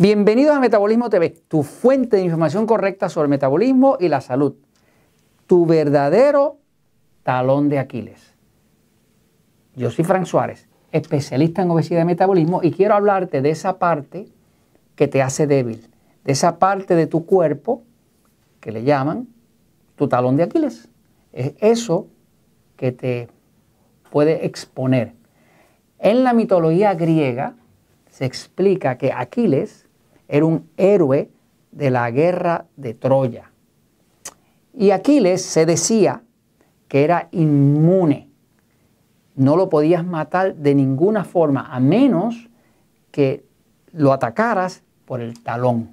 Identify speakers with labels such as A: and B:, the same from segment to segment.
A: Bienvenidos a Metabolismo TV, tu fuente de información correcta sobre el metabolismo y la salud. Tu verdadero talón de Aquiles. Yo soy Frank Suárez, especialista en obesidad y metabolismo, y quiero hablarte de esa parte que te hace débil, de esa parte de tu cuerpo que le llaman tu talón de Aquiles. Es eso que te puede exponer. En la mitología griega se explica que Aquiles era un héroe de la guerra de Troya. Y Aquiles se decía que era inmune. No lo podías matar de ninguna forma, a menos que lo atacaras por el talón.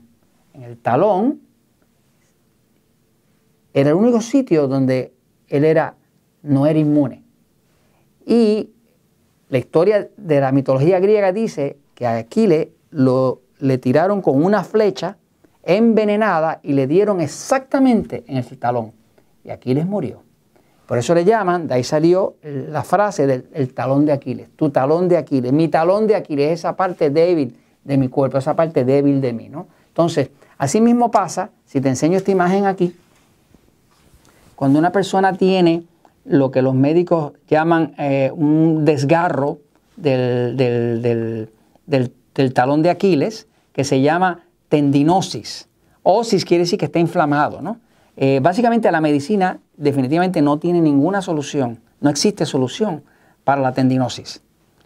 A: En el talón era el único sitio donde él era, no era inmune. Y la historia de la mitología griega dice que a Aquiles lo le tiraron con una flecha envenenada y le dieron exactamente en el talón. Y Aquiles murió. Por eso le llaman, de ahí salió la frase del talón de Aquiles, tu talón de Aquiles, mi talón de Aquiles, esa parte débil de mi cuerpo, esa parte débil de mí. ¿no? Entonces, así mismo pasa, si te enseño esta imagen aquí, cuando una persona tiene lo que los médicos llaman eh, un desgarro del, del, del del talón de Aquiles que se llama tendinosis. Osis quiere decir que está inflamado. ¿no? Eh, básicamente la medicina definitivamente no tiene ninguna solución, no existe solución para la tendinosis.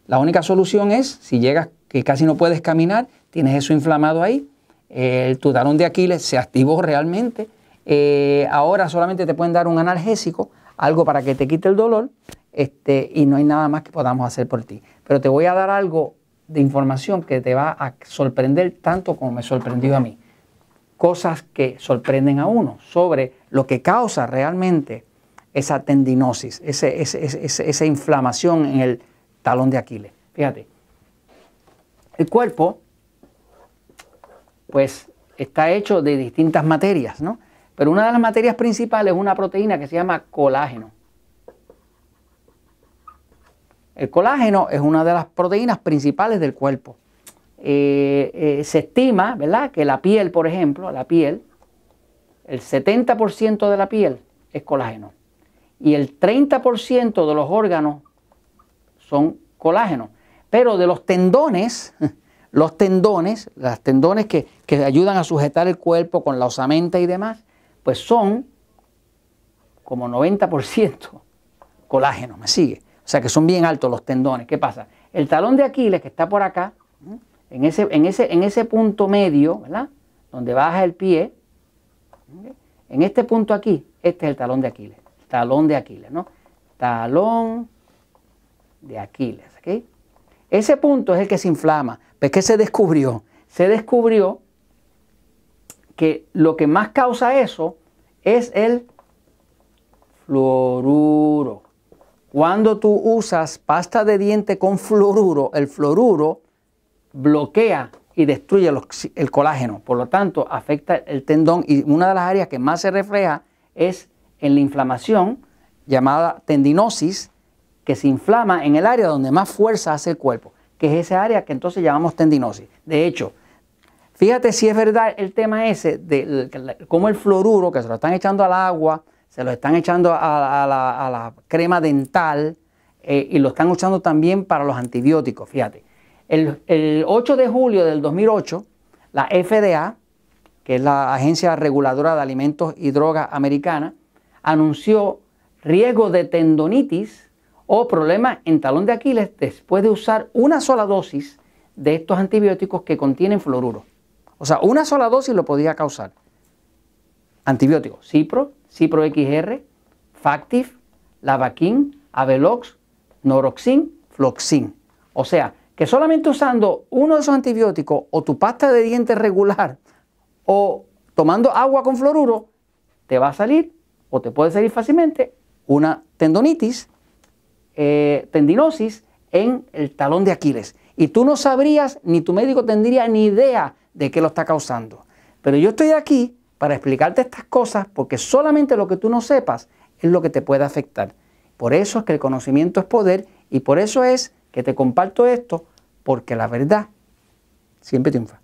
A: La única solución es, si llegas que casi no puedes caminar, tienes eso inflamado ahí, tu talón de Aquiles se activó realmente, eh, ahora solamente te pueden dar un analgésico, algo para que te quite el dolor, este, y no hay nada más que podamos hacer por ti. Pero te voy a dar algo de información que te va a sorprender tanto como me sorprendió a mí. Cosas que sorprenden a uno sobre lo que causa realmente esa tendinosis, esa inflamación en el talón de Aquiles. Fíjate, el cuerpo pues está hecho de distintas materias, ¿no? Pero una de las materias principales es una proteína que se llama colágeno. El colágeno es una de las proteínas principales del cuerpo. Eh, eh, se estima, ¿verdad?, que la piel, por ejemplo, la piel, el 70% de la piel es colágeno y el 30% de los órganos son colágeno. Pero de los tendones, los tendones, las tendones que, que ayudan a sujetar el cuerpo con la osamenta y demás, pues son como 90% colágeno, ¿me sigue? Sea que son bien altos los tendones. ¿Qué pasa? El talón de Aquiles que está por acá, en ese, en ese, en ese punto medio, ¿verdad? Donde baja el pie, en este punto aquí, este es el talón de Aquiles. Talón de Aquiles, ¿no? Talón de Aquiles, ¿ok? Ese punto es el que se inflama. ¿Pero qué se descubrió? Se descubrió que lo que más causa eso es el fluoruro. Cuando tú usas pasta de diente con fluoruro, el fluoruro bloquea y destruye el colágeno, por lo tanto afecta el tendón y una de las áreas que más se refleja es en la inflamación llamada tendinosis, que se inflama en el área donde más fuerza hace el cuerpo, que es esa área que entonces llamamos tendinosis. De hecho, fíjate si es verdad el tema ese de cómo el fluoruro, que se lo están echando al agua, se lo están echando a, la, crema dental eh, y lo están usando también para los antibióticos. Fíjate, el, el 8 de julio del 2008, la FDA, que es la Agencia Reguladora de Alimentos y Drogas Americana, anunció riesgo de tendonitis o problemas en talón de Aquiles después de usar una sola dosis de estos antibióticos que contienen fluoruro. O sea, una sola dosis lo podía causar. Antibióticos, Cipro, Cipro XR, Factif, Lavaquin, Avelox, Noroxin, Floxin. O sea, que solamente usando uno de esos antibióticos o tu pasta de dientes regular o tomando agua con fluoruro, te va a salir o te puede salir fácilmente una tendonitis, eh, tendinosis en el talón de Aquiles. Y tú no sabrías, ni tu médico tendría ni idea de qué lo está causando. Pero yo estoy aquí para explicarte estas cosas porque solamente lo que tú no sepas es lo que te puede afectar. Por eso es que el conocimiento es poder y por eso es que te comparto esto porque la verdad siempre triunfa.